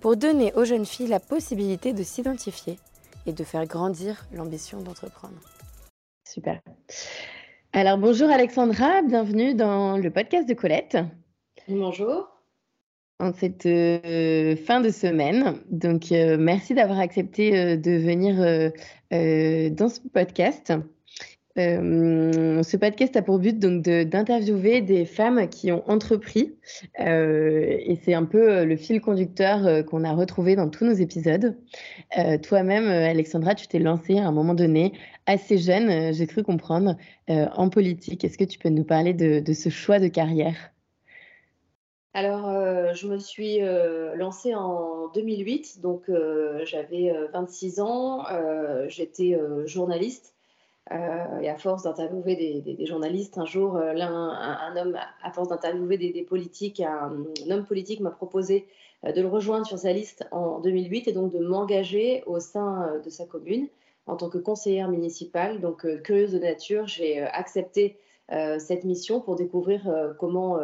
pour donner aux jeunes filles la possibilité de s'identifier et de faire grandir l'ambition d'entreprendre. Super. Alors bonjour Alexandra, bienvenue dans le podcast de Colette. Bonjour. En cette euh, fin de semaine, donc euh, merci d'avoir accepté euh, de venir dans ce podcast. Euh, ce podcast a pour but donc d'interviewer des femmes qui ont entrepris. Euh, et c'est un peu euh, le fil conducteur qu'on a retrouvé dans tous nos épisodes. Toi-même, Alexandra, tu t'es lancée à un moment donné assez jeune, j'ai cru comprendre, en politique. Est-ce que tu peux nous parler de, de ce choix de carrière? Alors, je me suis lancée en 2008, donc j'avais 26 ans, j'étais journaliste euh, et à force d'interviewer des, journalistes, un jour, euh, un, homme, à force d'interviewer des, politiques, un, homme politique m'a proposé euh, de le rejoindre sur sa liste en 2008 et donc de m'engager au sein de sa commune en tant que conseillère municipale. Donc, curieuse de nature, j'ai accepté cette mission pour découvrir comment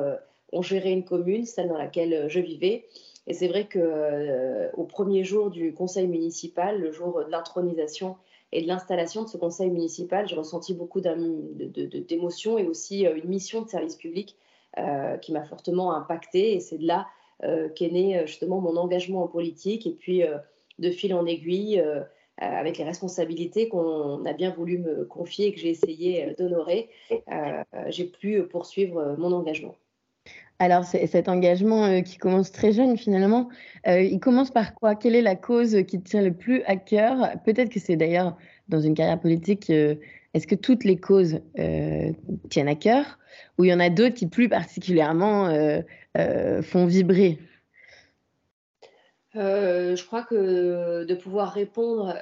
on gérait une commune, celle dans laquelle je vivais. Et c'est vrai qu'au premier jour du conseil municipal, le jour de l'intronisation et de l'installation de ce conseil municipal, j'ai ressenti beaucoup d'émotions et aussi euh, une mission de service public euh, qui m'a fortement impactée. Et c'est de là euh, qu'est né justement mon engagement en politique. Et puis, de fil en aiguille, avec les responsabilités qu'on a bien voulu me confier et que j'ai essayé d'honorer, j'ai pu poursuivre mon engagement. Alors, cet engagement qui commence très jeune, finalement, il commence par quoi? Quelle est la cause qui tient le plus à cœur? Peut-être que c'est d'ailleurs dans une carrière politique, est-ce que toutes les causes tiennent à cœur? Ou il y en a d'autres qui plus particulièrement font vibrer? Je crois que de pouvoir répondre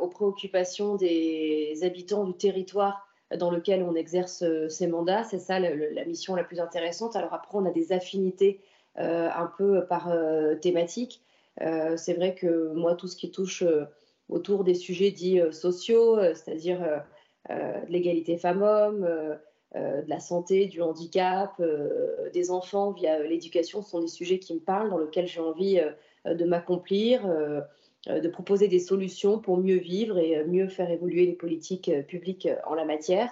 aux préoccupations des habitants du territoire dans lequel on exerce euh, ces mandats. C'est ça la mission la plus intéressante. Alors après, on a des affinités euh, un peu par euh, thématique. c'est vrai que moi, tout ce qui touche autour des sujets dits sociaux, c'est-à-dire de l'égalité femmes-hommes, de la santé, du handicap, des enfants via l'éducation, sont des sujets qui me parlent, dans lesquels j'ai envie de m'accomplir. Euh, de proposer des solutions pour mieux vivre et euh, mieux faire évoluer les politiques euh, publiques en la matière.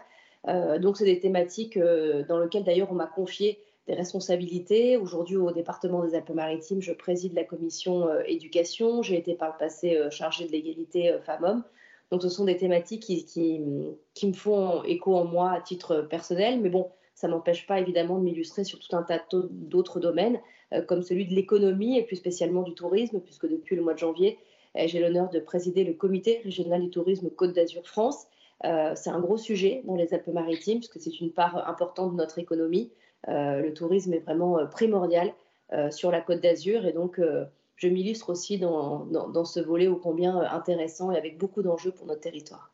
donc, c'est des thématiques dans lesquelles d'ailleurs on m'a confié des responsabilités. Aujourd'hui, au département des Alpes-Maritimes, je préside la commission éducation. J'ai été par le passé chargée de l'égalité femmes-hommes. Donc, ce sont des thématiques qui, qui, me font écho en moi à titre personnel. Mais bon, ça ne m'empêche pas évidemment de m'illustrer sur tout un tas d'autres domaines, comme celui de l'économie et plus spécialement du tourisme, puisque depuis le mois de janvier, j'ai l'honneur de présider le comité régional du tourisme Côte d'Azur France. Euh, c'est un gros sujet dans les Alpes-Maritimes puisque c'est une part importante de notre économie. Euh, le tourisme est vraiment primordial sur la Côte d'Azur et donc je m'illustre aussi dans, dans, ce volet ô combien intéressant et avec beaucoup d'enjeux pour notre territoire.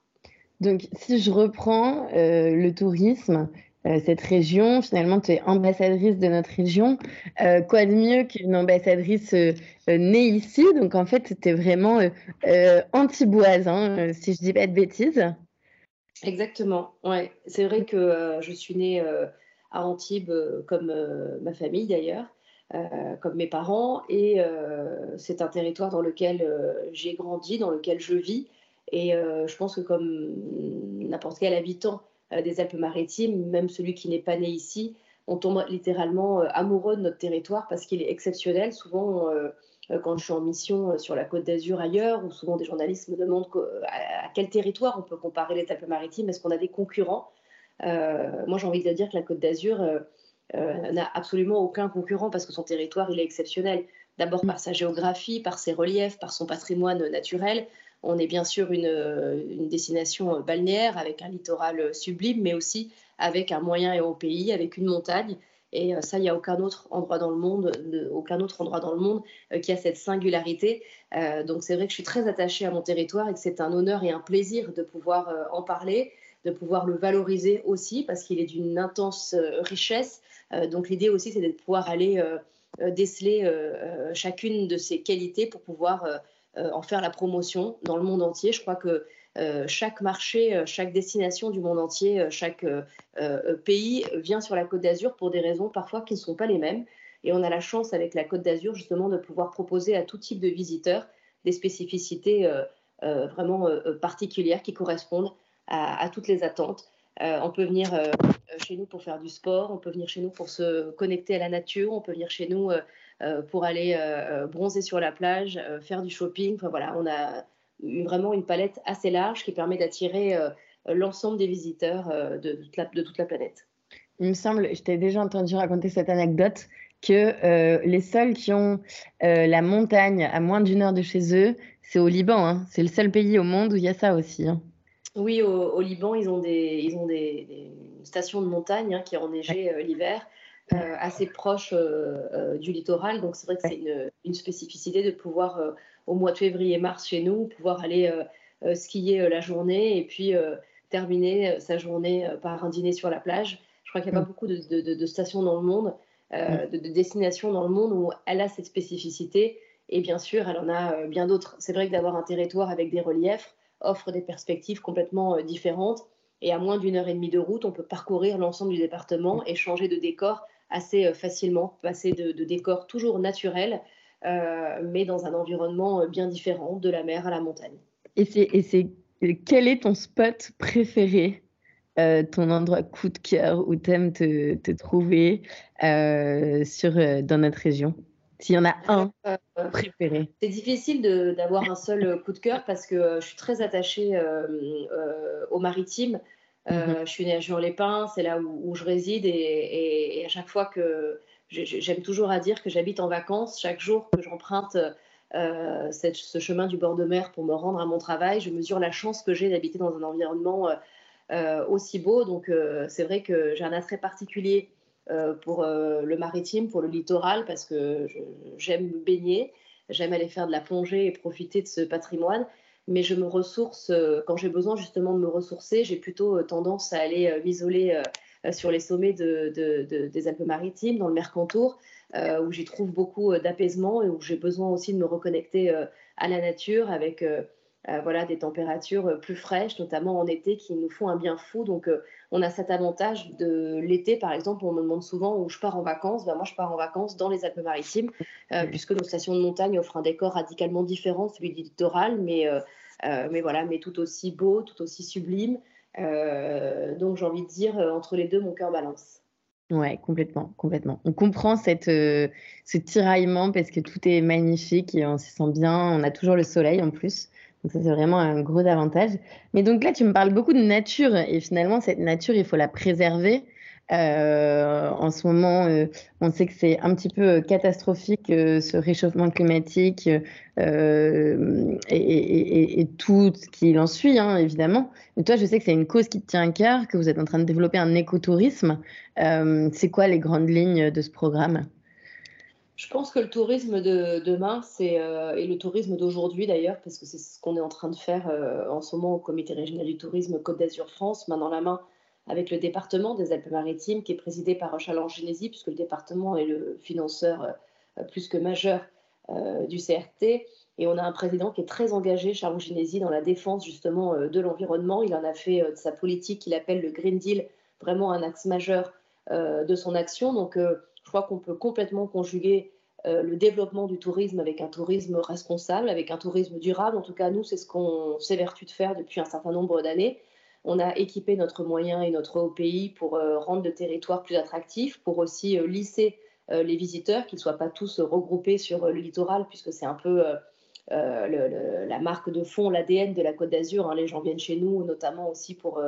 Donc, si je reprends le tourisme, euh, cette région. Finalement, tu es ambassadrice de notre région. Euh, quoi de mieux qu'une ambassadrice euh, née ici? Donc, en fait, tu es vraiment anti-boise, hein, si je dis pas de bêtises. Exactement. Ouais. C'est vrai que je suis née à Antibes, comme ma famille d'ailleurs. comme mes parents, et c'est un territoire dans lequel j'ai grandi, dans lequel je vis, et je pense que comme n'importe quel habitant euh, des Alpes-Maritimes, même celui qui n'est pas né ici, on tombe littéralement euh, amoureux de notre territoire parce qu'il est exceptionnel. Souvent, euh, quand je suis en mission sur la côte d'Azur ailleurs, ou souvent des journalistes me demandent à quel territoire on peut comparer les Alpes-Maritimes, est-ce qu'on a des concurrents? Moi, j'ai envie de dire que la côte d'Azur n'a absolument aucun concurrent parce que son territoire, il est exceptionnel. D'abord par sa géographie, par ses reliefs, par son patrimoine naturel, on est bien sûr une, destination balnéaire avec un littoral sublime, mais aussi avec un moyen et au pays, avec une montagne. Et ça, il n'y a aucun autre endroit dans le monde, aucun autre endroit dans le monde qui a cette singularité. donc c'est vrai que je suis très attachée à mon territoire et que c'est un honneur et un plaisir de pouvoir en parler, de pouvoir le valoriser aussi parce qu'il est d'une intense richesse. donc l'idée aussi, c'est de pouvoir aller déceler chacune de ses qualités pour pouvoir en faire la promotion dans le monde entier. Je crois que euh, chaque marché, euh, chaque destination du monde entier, euh, chaque pays vient sur la Côte d'Azur pour des raisons parfois qui ne sont pas les mêmes. Et on a la chance avec la Côte d'Azur justement de pouvoir proposer à tout type de visiteurs des spécificités vraiment particulières qui correspondent à, toutes les attentes. on peut venir chez nous pour faire du sport, on peut venir chez nous pour se connecter à la nature, on peut venir chez nous pour aller bronzer sur la plage, faire du shopping. Enfin voilà, on a vraiment une palette assez large qui permet d'attirer euh, l'ensemble des visiteurs euh, de, toute la, de, toute la, planète. Il me semble, je t'ai déjà entendu raconter cette anecdote, que euh, les seuls qui ont la montagne à moins d'une heure de chez eux, c'est au Liban. Hein. C'est le seul pays au monde où il y a ça aussi. Hein. Oui, au, Liban, ils ont des, ils ont des, stations de montagne hein, qui ont neigé l'hiver. Assez proches du littoral. Donc c'est vrai que c'est une, une, spécificité de pouvoir au mois de février-mars chez nous, pouvoir aller euh, euh, skier euh, la journée et puis terminer sa journée par un dîner sur la plage. Je crois qu'il n'y a pas mm. beaucoup de, stations dans le monde, mm. de, destinations dans le monde où elle a cette spécificité. Et bien sûr, elle en a bien d'autres. C'est vrai que d'avoir un territoire avec des reliefs offre des perspectives complètement différentes. Et à moins d'une heure et demie de route, on peut parcourir l'ensemble du département et changer de décor assez facilement, passer de, de décors toujours naturels euh, mais dans un environnement euh, bien différent, de la mer à la montagne. Et c'est quel est ton spot préféré euh, ton endroit coup de cœur où tu aimes te, te trouver sur, dans notre région? S'il y en a un préféré. C'est difficile d'avoir un seul coup de cœur parce que je suis très attachée au maritime. Mm-hmm. Je suis née à Juan-les-Pins, c'est là où, je réside et, à chaque fois que j'aime toujours à dire que j'habite en vacances. Chaque jour que j'emprunte euh, ce chemin du bord de mer pour me rendre à mon travail, je mesure la chance que j'ai d'habiter dans un environnement euh, euh, aussi beau. Donc c'est vrai que j'ai un attrait particulier pour le maritime, pour le littoral, parce que j'aime me baigner, j'aime aller faire de la plongée et profiter de ce patrimoine. Mais je me ressource, quand j'ai besoin justement de me ressourcer, j'ai plutôt tendance à aller m'isoler euh, sur les sommets des Alpes-Maritimes, dans le Mercantour, euh, où j'y trouve beaucoup euh, d'apaisement et où j'ai besoin aussi de me reconnecter à la nature avec voilà, des températures plus fraîches, notamment en été, qui nous font un bien fou. Donc, on a cet avantage de l'été, par exemple, on me demande souvent où je pars en vacances. Ben, moi, je pars en vacances dans les Alpes-Maritimes, puisque nos stations de montagne offrent un décor radicalement différent, celui du littoral, mais, mais voilà, mais tout aussi beau, tout aussi sublime. Euh, donc j'ai envie de dire, euh, entre les deux, mon cœur balance. Ouais, complètement, complètement. On comprend cette, euh, ce tiraillement parce que tout est magnifique et on s'y sent bien. On a toujours le soleil en plus. Donc ça, c'est vraiment un gros avantage. Mais donc là, tu me parles beaucoup de nature et finalement, cette nature, il faut la préserver. Euh, en ce moment, euh, on sait que c'est un petit peu catastrophique euh, ce réchauffement climatique et, tout ce qui en suit, hein, évidemment. Mais toi, je sais que c'est une cause qui te tient à cœur, que vous êtes en train de développer un écotourisme. c'est quoi les grandes lignes de ce programme? Je pense que le tourisme de demain, c'est et le tourisme d'aujourd'hui d'ailleurs, parce que c'est ce qu'on est en train de faire en ce moment au Comité régional du tourisme Côte d'Azur France, main dans la main avec le département des Alpes-Maritimes qui est présidé par Chalon Génésie, puisque le département est le financeur euh, plus que majeur euh, du CRT. Et on a un président qui est très engagé, Charles Génésie, dans la défense justement euh, de l'environnement. Il en a fait de sa politique qu'il appelle le Green Deal vraiment un axe majeur de son action. Donc je crois qu'on peut complètement conjuguer le développement du tourisme avec un tourisme responsable, avec un tourisme durable. En tout cas, nous, c'est ce qu'on s'évertue de faire depuis un certain nombre d'années. On a équipé notre moyen et notre OPI pour euh, rendre le territoire plus attractif, pour aussi euh, lisser euh, les visiteurs, qu'ils ne soient pas tous regroupés sur le littoral, puisque c'est un peu la marque de fond, l'ADN de la Côte d'Azur. Hein. Les gens viennent chez nous, notamment aussi pour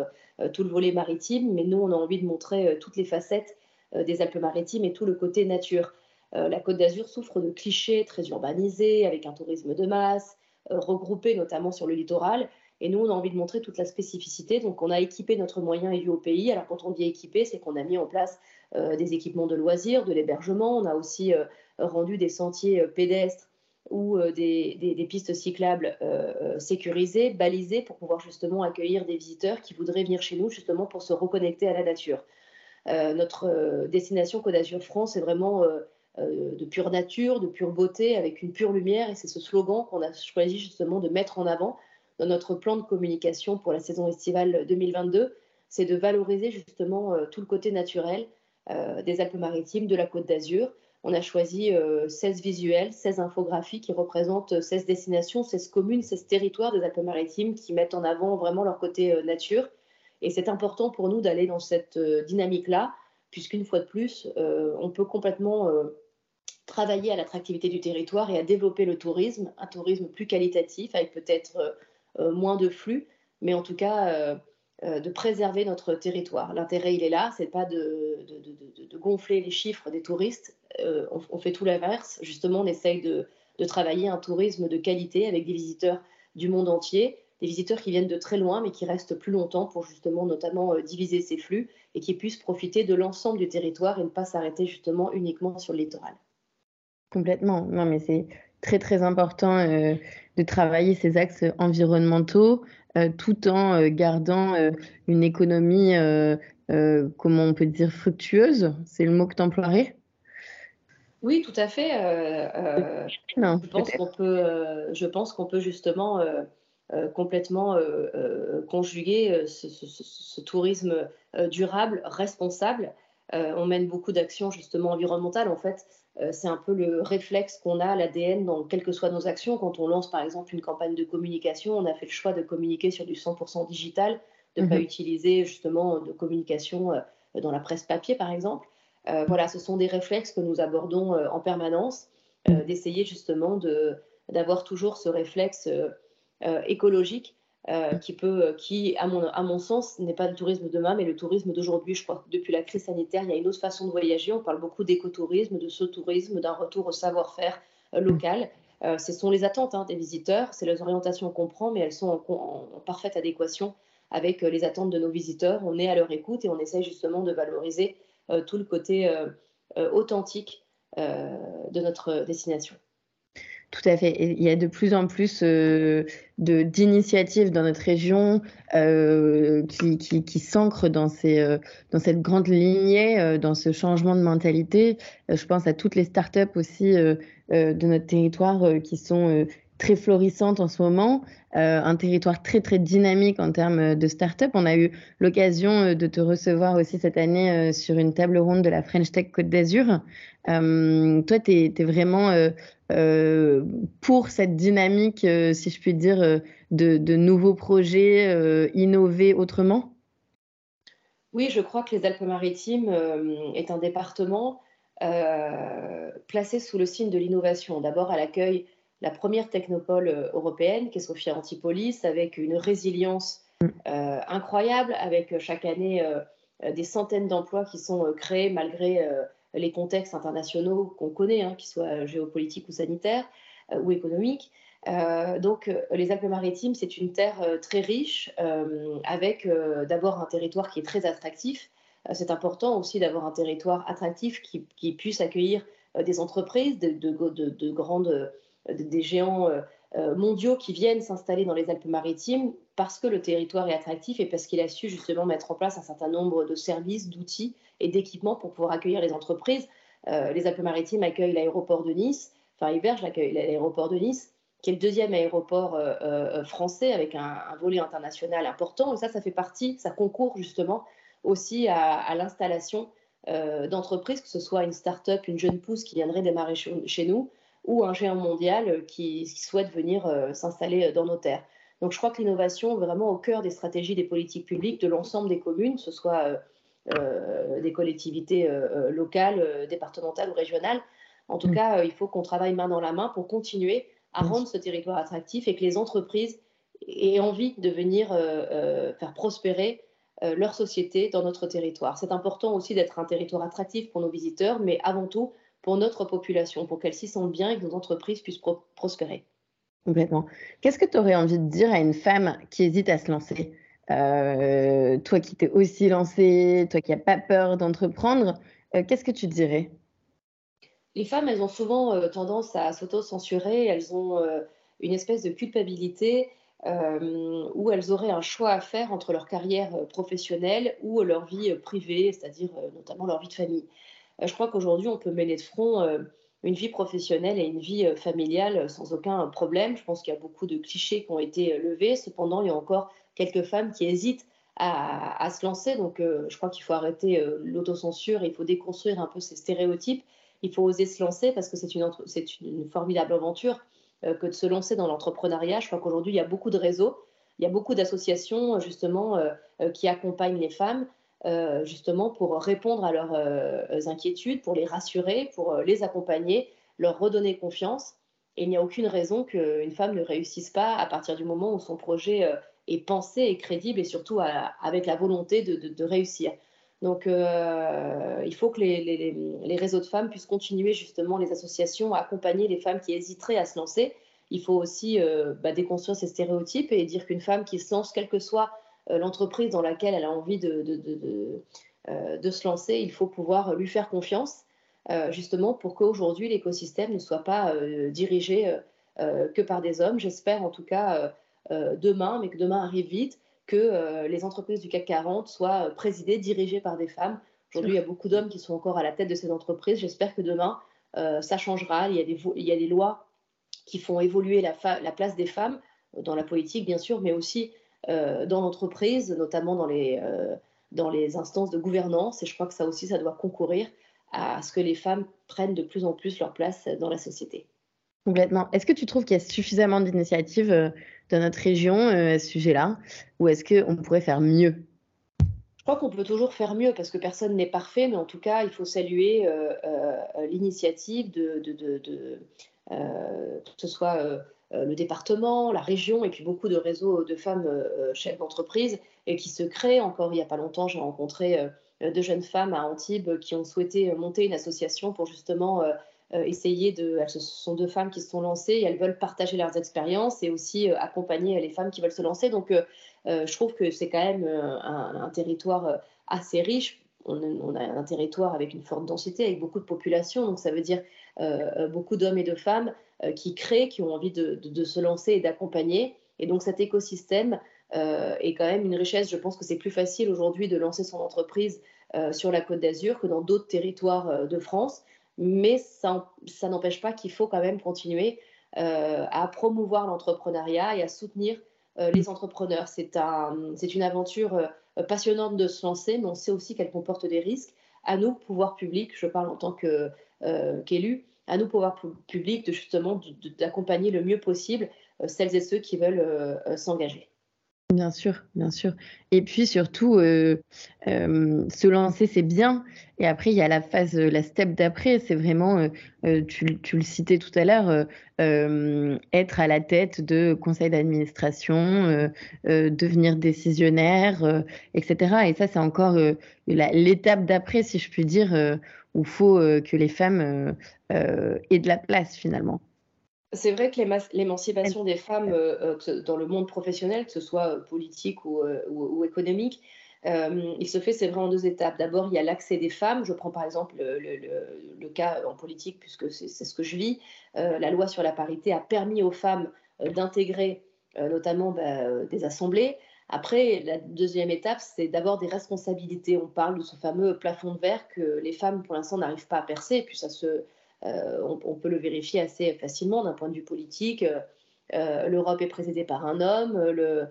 tout le volet maritime, mais nous, on a envie de montrer toutes les facettes des Alpes-Maritimes et tout le côté nature. la Côte d'Azur souffre de clichés très urbanisés, avec un tourisme de masse, regroupé notamment sur le littoral. Et nous, on a envie de montrer toute la spécificité. Donc, on a équipé notre moyen au pays. Alors, quand on dit équipé, c'est qu'on a mis en place des équipements de loisirs, de l'hébergement. On a aussi rendu des sentiers pédestres ou des, pistes cyclables sécurisées, balisées, pour pouvoir justement accueillir des visiteurs qui voudraient venir chez nous justement pour se reconnecter à la nature. Notre destination Côte d'Azur France est vraiment de pure nature, de pure beauté, avec une pure lumière, et c'est ce slogan qu'on a choisi justement de mettre en avant dans notre plan de communication pour la saison estivale 2022, c'est de valoriser justement euh, tout le côté naturel euh, des Alpes-Maritimes, de la Côte d'Azur. On a choisi 16 euh, visuels, 16 infographies qui représentent 16 destinations, 16 communes, 16 territoires des Alpes-Maritimes qui mettent en avant vraiment leur côté nature. Et c'est important pour nous d'aller dans cette dynamique-là, puisqu'une fois de plus, on peut complètement travailler à l'attractivité du territoire et à développer le tourisme, un tourisme plus qualitatif, avec peut-être euh, moins de flux, mais en tout cas euh, euh, de préserver notre territoire. L'intérêt, il est là, c'est pas de, gonfler les chiffres des touristes. On, fait tout l'inverse. Justement, on essaye de, travailler un tourisme de qualité avec des visiteurs du monde entier, des visiteurs qui viennent de très loin, mais qui restent plus longtemps pour justement, notamment, diviser ces flux et qui puissent profiter de l'ensemble du territoire et ne pas s'arrêter justement uniquement sur le littoral. Complètement. Non, mais c'est très très important euh, de travailler ces axes environnementaux euh, tout en euh, gardant une économie, comment on peut dire, fructueuse. C'est le mot que tu emploierais Oui, tout à fait. je, pense qu'on peut, je pense qu'on peut justement complètement conjuguer ce, tourisme durable, responsable. on mène beaucoup d'actions justement environnementales. En fait, euh, c'est un peu le réflexe qu'on a, l'ADN, dans quelles que soient nos actions. Quand on lance par exemple une campagne de communication, on a fait le choix de communiquer sur du 100% digital, de ne pas mhm. utiliser justement de communication euh, dans la presse papier par exemple. Euh, voilà, ce sont des réflexes que nous abordons en permanence, d'essayer justement d'avoir toujours ce réflexe écologique euh, qui peut, qui à mon, à mon sens n'est pas le tourisme de demain, mais le tourisme d'aujourd'hui. Je crois que depuis la crise sanitaire, il y a une autre façon de voyager. On parle beaucoup d'écotourisme, de ce tourisme, d'un retour au savoir-faire euh, local. Euh, ce sont les attentes hein, des visiteurs, c'est les orientations qu'on prend, mais elles sont en, parfaite adéquation avec les attentes de nos visiteurs. On est à leur écoute et on essaie justement de valoriser tout le côté authentique de notre destination. Tout à fait. il y a de plus en plus euh, d'initiatives dans notre région euh, qui, qui, s'ancrent dans, euh, dans cette grande lignée, dans ce changement de mentalité. Je pense à toutes les startups aussi de notre territoire qui sont très florissantes en ce moment, un territoire très très dynamique en termes de start-up. On a eu l'occasion de te recevoir aussi cette année sur une table ronde de la French Tech Côte d'Azur. toi, tu es, vraiment euh, pour cette dynamique, euh, si je puis dire, euh, de, nouveaux projets innovés autrement? Oui, je crois que les Alpes-Maritimes est un département placé sous le signe de l'innovation. D'abord à l'accueil la première technopole européenne, qui est Sophia Antipolis, avec une résilience incroyable, avec chaque année des centaines d'emplois qui sont créés malgré les contextes internationaux qu'on connaît, hein, qu'ils soient géopolitiques ou sanitaires euh, ou économiques. Euh, donc, euh, les Alpes-Maritimes, c'est une terre très riche, avec d'abord un territoire qui est très attractif. c'est important aussi d'avoir un territoire attractif qui, puisse accueillir des entreprises, de, de, grandes, des géants mondiaux qui viennent s'installer dans les Alpes-Maritimes parce que le territoire est attractif et parce qu'il a su justement mettre en place un certain nombre de services, d'outils et d'équipements pour pouvoir accueillir les entreprises. Euh, les Alpes-Maritimes accueillent l'aéroport de Nice, enfin Iberge accueille l'aéroport de Nice, qui est le deuxième aéroport euh, euh, français avec un, volet international important. Et ça, ça fait partie, ça concourt justement aussi à, l'installation d'entreprises, que ce soit une start-up, une jeune pousse qui viendrait démarrer chez, nous, ou un géant mondial qui, qui souhaite venir s'installer dans nos terres. Donc je crois que l'innovation est vraiment au cœur des stratégies des politiques publiques de l'ensemble des communes, que ce soit euh, des collectivités euh, euh, locales, départementales ou régionales. En tout mm. cas, il faut qu'on travaille main dans la main pour continuer à rendre ce territoire attractif et que les entreprises aient envie de venir faire prospérer leur société dans notre territoire. C'est important aussi d'être un territoire attractif pour nos visiteurs, mais avant tout pour notre population, pour qu'elle s'y sente bien et que nos entreprises puissent prospérer. Complètement. Qu'est-ce que tu aurais envie de dire à une femme qui hésite à se lancer? Euh, toi qui t'es aussi lancé, toi qui n'as pas peur d'entreprendre, qu'est-ce que tu dirais? Les femmes, elles ont souvent tendance à s'auto-censurer, elles ont une espèce de culpabilité où elles auraient un choix à faire entre leur carrière professionnelle ou leur vie privée, c'est-à-dire notamment leur vie de famille. Je crois qu'aujourd'hui, on peut mener de front une vie professionnelle et une vie euh, familiale euh, sans aucun problème. Je pense qu'il y a beaucoup de clichés qui ont été euh, levés. Cependant, il y a encore quelques femmes qui hésitent à, se lancer. Donc, je crois qu'il faut arrêter l'autocensure. Il faut déconstruire un peu ces stéréotypes. Il faut oser se lancer parce que c'est une, formidable aventure que de se lancer dans l'entrepreneuriat. Je crois qu'aujourd'hui, il y a beaucoup de réseaux. Il y a beaucoup d'associations justement qui accompagnent les femmes. Euh, justement pour répondre à leurs euh, inquiétudes, pour les rassurer, pour euh, les accompagner, leur redonner confiance. Et il n'y a aucune raison qu'une femme ne réussisse pas à partir du moment où son projet est pensé et crédible et surtout avec la volonté de, réussir. Donc il faut que les, réseaux de femmes puissent continuer justement les associations à accompagner les femmes qui hésiteraient à se lancer. Il faut aussi bah, déconstruire ces stéréotypes et dire qu'une femme qui se lance, quel que soit l'entreprise dans laquelle elle a envie de, euh, de, se lancer, il faut pouvoir lui faire confiance, euh, justement pour qu'aujourd'hui l'écosystème ne soit pas dirigé que par des hommes. J'espère en tout cas demain, mais que demain arrive vite, que les entreprises du CAC 40 soient présidées, dirigées par des femmes. Aujourd'hui, il y a beaucoup d'hommes qui sont encore à la tête de ces entreprises. J'espère que demain, ça changera. Il y, a des, il y a des lois qui font évoluer la, la, place des femmes dans la politique, bien sûr, mais aussi euh, dans l'entreprise, notamment dans les, euh, dans les instances de gouvernance. Et je crois que ça aussi, ça doit concourir à ce que les femmes prennent de plus en plus leur place dans la société. Complètement. Est-ce que tu trouves qu'il y a suffisamment d'initiatives euh, dans notre région à ce sujet-là? Ou est-ce qu'on pourrait faire mieux? Je crois qu'on peut toujours faire mieux parce que personne n'est parfait, mais en tout cas, il faut saluer l'initiative de, de, de, de que ce soit euh, le département, la région, et puis beaucoup de réseaux de femmes euh, chefs d'entreprise et qui se créent. Encore il n'y a pas longtemps, j'ai rencontré euh, deux jeunes femmes à Antibes qui ont souhaité monter une association pour justement essayer de. Ce sont deux femmes qui se sont lancées et elles veulent partager leurs expériences et aussi accompagner les femmes qui veulent se lancer. Donc, je trouve que c'est quand même un, territoire assez riche. On, a un territoire avec une forte densité, avec beaucoup de population. Donc, ça veut dire beaucoup d'hommes et de femmes euh, qui créent, qui ont envie de, se lancer et d'accompagner. Et donc cet écosystème euh, est quand même une richesse. Je pense que c'est plus facile aujourd'hui de lancer son entreprise euh, sur la côte d'Azur que dans d'autres territoires de France. Mais ça, n'empêche pas qu'il faut quand même continuer à promouvoir l'entrepreneuriat et à soutenir les entrepreneurs. C'est un, une aventure passionnante de se lancer, mais on sait aussi qu'elle comporte des risques. À nous, pouvoir public, je parle en tant qu'élu, à nous, pouvoir public, de justement d'accompagner le mieux possible euh, celles et ceux qui veulent euh, euh, s'engager. Bien sûr, bien sûr. Et puis surtout, se lancer, c'est bien. Et après, il y a la phase, la step d'après, c'est vraiment, tu, tu, le citais tout à l'heure, être à la tête de conseils d'administration, devenir décisionnaire, etc. Et ça, c'est encore l'étape d'après, si je puis dire, où il faut que les femmes aient de la place finalement. C'est vrai que l'émancipation des femmes euh, euh, dans le monde professionnel, que ce soit euh, politique ou, économique, il se fait, c'est vrai, en deux étapes. D'abord, il y a l'accès des femmes. Je prends par exemple le, cas en politique, puisque c'est ce que je vis. la loi sur la parité a permis aux femmes d'intégrer notamment bah, des assemblées. Après, la deuxième étape, c'est d'abord des responsabilités. On parle de ce fameux plafond de verre que les femmes, pour l'instant, n'arrivent pas à percer. Et puis, ça se, euh, on, peut le vérifier assez facilement d'un point de vue politique. Euh, L'Europe est présidée par un homme, le,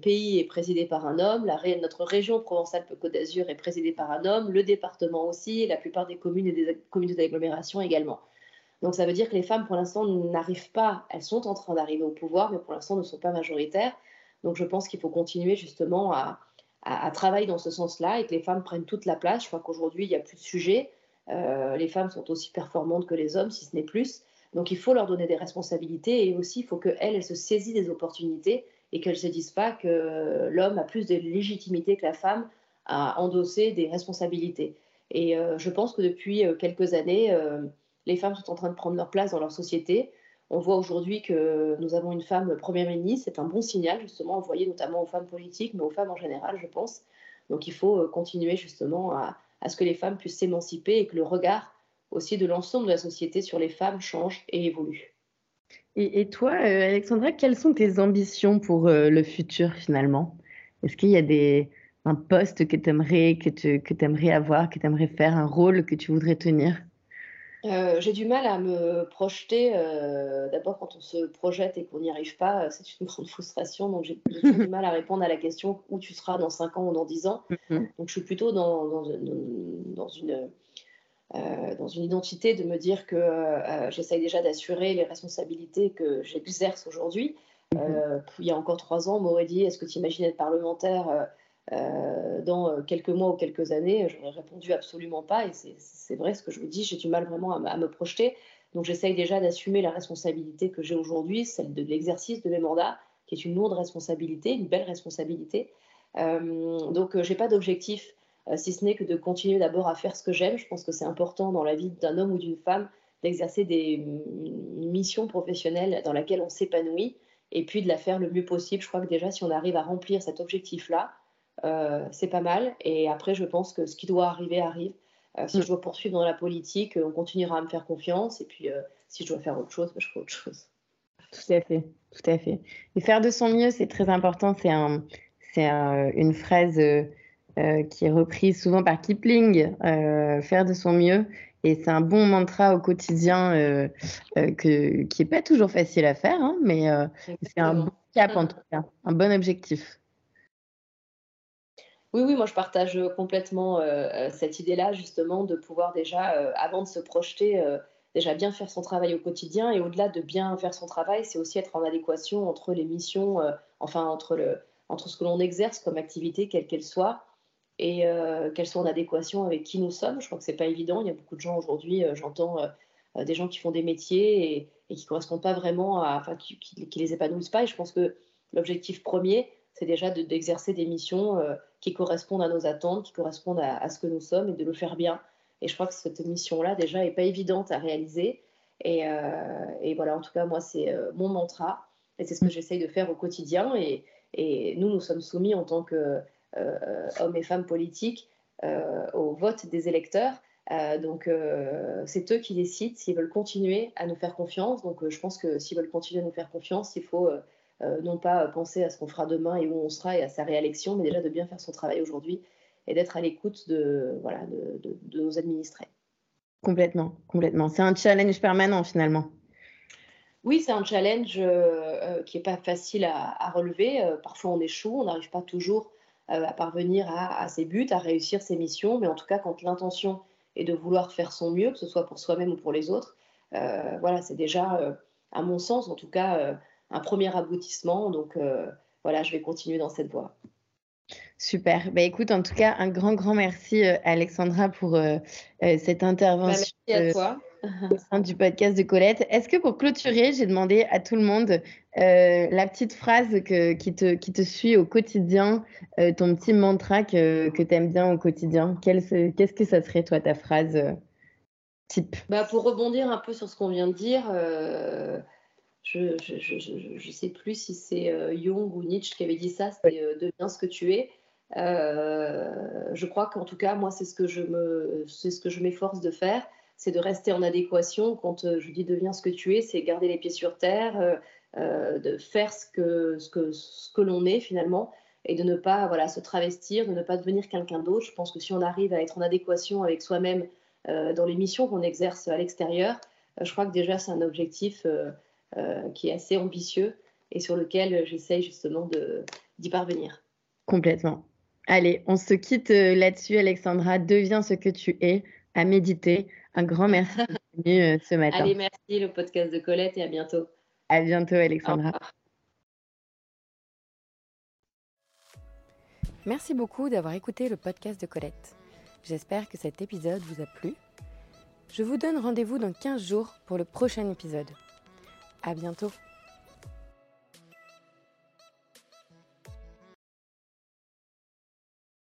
pays est présidé par un homme, notre région Provence-Alpes-Côte d'Azur est présidée par un homme, le département aussi, la plupart des communes et des communautés d'agglomération également. Donc ça veut dire que les femmes, pour l'instant, n'arrivent pas, elles sont en train d'arriver au pouvoir, mais pour l'instant ne sont pas majoritaires. Donc je pense qu'il faut continuer justement à, travailler dans ce sens-là et que les femmes prennent toute la place. Je crois qu'aujourd'hui, il n'y a plus de sujet. Euh, les femmes sont aussi performantes que les hommes, si ce n'est plus. Donc il faut leur donner des responsabilités et aussi il faut qu'elles elles se saisissent des opportunités et qu'elles ne se disent pas que l'homme a plus de légitimité que la femme à endosser des responsabilités. Et euh, je pense que depuis euh, quelques années, les femmes sont en train de prendre leur place dans leur société. On voit aujourd'hui que nous avons une femme première ministre. C'est un bon signal, justement, envoyé notamment aux femmes politiques, mais aux femmes en général, je pense. Donc il faut continuer justement à, à ce que les femmes puissent s'émanciper et que le regard aussi de l'ensemble de la société sur les femmes change et évolue. Et, toi, euh, Alexandra, quelles sont tes ambitions pour euh, le futur finalement? Est-ce qu'il y a des, un poste que tu aimerais, que tu que aimerais avoir, que tu aimerais faire, un rôle que tu voudrais tenir? Euh, j'ai du mal à me projeter. D'abord, quand on se projette et qu'on n'y arrive pas, c'est une grande frustration. Donc, j'ai du mal à répondre à la question où tu seras dans 5 ans ou dans 10 ans. Mm-hmm. Donc, je suis plutôt dans, dans, dans une euh, dans une identité de me dire que euh, j'essaye déjà d'assurer les responsabilités que j'exerce aujourd'hui. Mhm. Euh, il y a encore trois ans, on m'aurait dit Est-ce que tu imagines être parlementaire dans quelques mois ou quelques années J'aurais répondu absolument pas. Et c'est vrai ce que je vous dis j'ai du mal vraiment à, me projeter. Donc j'essaye déjà d'assumer la responsabilité que j'ai aujourd'hui, celle de l'exercice de mes mandats, qui est une lourde responsabilité, une belle responsabilité. donc je n'ai pas d'objectif euh, si ce n'est que de continuer d'abord à faire ce que j'aime. Je pense que c'est important dans la vie d'un homme ou d'une femme d'exercer des missions professionnelles dans lesquelles on s'épanouit et puis de la faire le mieux possible. Je crois que déjà, si on arrive à remplir cet objectif-là, euh, c'est pas mal. Et après, je pense que ce qui doit arriver arrive. Euh, si mm. je dois poursuivre dans la politique, on continuera à me faire confiance. Et puis, si je dois faire autre chose, ben, je ferai autre chose. Tout à fait, tout à fait. Et faire de son mieux, c'est très important. C'est un, c'est une phrase euh, qui est reprise souvent par Kipling, euh, faire de son mieux. Et c'est un bon mantra au quotidien euh, que, qui n'est pas toujours facile à faire, hein, mais c'est un bon cap en tout cas, un bon objectif. Oui, oui, moi je partage complètement cette idée-là, justement, de pouvoir déjà, avant de se projeter, déjà bien faire son travail au quotidien. Et au-delà de bien faire son travail, c'est aussi être en adéquation entre les missions, enfin, entre, le, entre ce que l'on exerce comme activité, quelle qu'elle soit, et euh, qu'elles soient en adéquation avec qui nous sommes. Je crois que c'est pas évident. Il y a beaucoup de gens aujourd'hui, euh, j'entends euh, des gens qui font des métiers et, et qui correspondent pas vraiment à, enfin, qui, qui, les épanouissent pas. Et je pense que l'objectif premier, c'est déjà d'exercer des missions qui correspondent à nos attentes, qui correspondent à, ce que nous sommes et de le faire bien. Et je crois que cette mission-là, déjà, est pas évidente à réaliser. Et, et voilà, en tout cas, moi, c'est mon mantra. Et c'est ce que j'essaye de faire au quotidien. Et, nous, nous sommes soumis en tant que euh, hommes et femmes politiques euh, au vote des électeurs. Euh, donc, c'est eux qui décident s'ils veulent continuer à nous faire confiance. Donc, je pense que s'ils veulent continuer à nous faire confiance, il faut non pas penser à ce qu'on fera demain et où on sera et à sa réélection, mais déjà de bien faire son travail aujourd'hui et d'être à l'écoute de, voilà, de, nos administrés. Complètement, complètement. C'est un challenge permanent finalement. Oui, c'est un challenge qui n'est pas facile à, à relever. parfois on échoue, on n'arrive pas toujours euh, à parvenir à, ses buts, à réussir ses missions. Mais en tout cas, quand l'intention est de vouloir faire son mieux, que ce soit pour soi-même ou pour les autres, euh, voilà, c'est déjà, euh, à mon sens, en tout cas, un premier aboutissement. Donc voilà, je vais continuer dans cette voie. Super. Bah, écoute, en tout cas, un grand, grand merci, Alexandra, pour cette intervention. Bah, merci à toi au sein du podcast de Colette. Est-ce que pour clôturer, j'ai demandé à tout le monde euh, la petite phrase qui, te, qui te suit au quotidien, euh, ton petit mantra que, que tu aimes bien au quotidien? Qu'est-ce que ça serait, toi, ta phrase euh, type? Bah, Pour rebondir un peu sur ce qu'on vient de dire, je ne sais plus si c'est Jung ou Nietzsche qui avait dit ça, c'était deviens ce que tu es. je crois qu'en tout cas, moi, c'est ce que je m'efforce de faire c'est de rester en adéquation. Quand euh, je dis deviens ce que tu es, c'est garder les pieds sur terre, euh, euh, de faire ce que, ce que, ce que l'on est finalement et de ne pas voilà, se travestir, de ne pas devenir quelqu'un d'autre. Je pense que si on arrive à être en adéquation avec soi-même dans les missions qu'on exerce à l'extérieur, je crois que déjà c'est un objectif qui est assez ambitieux et sur lequel j'essaye justement d'y parvenir. Complètement. Allez, on se quitte là-dessus, Alexandra. Deviens ce que tu es, à méditer, un grand merci d'être venu euh, ce matin. Allez, merci le podcast de Colette et à bientôt. À bientôt, Alexandra. Merci beaucoup d'avoir écouté le podcast de Colette. J'espère que cet épisode vous a plu. Je vous donne rendez-vous dans 15 jours pour le prochain épisode. À bientôt.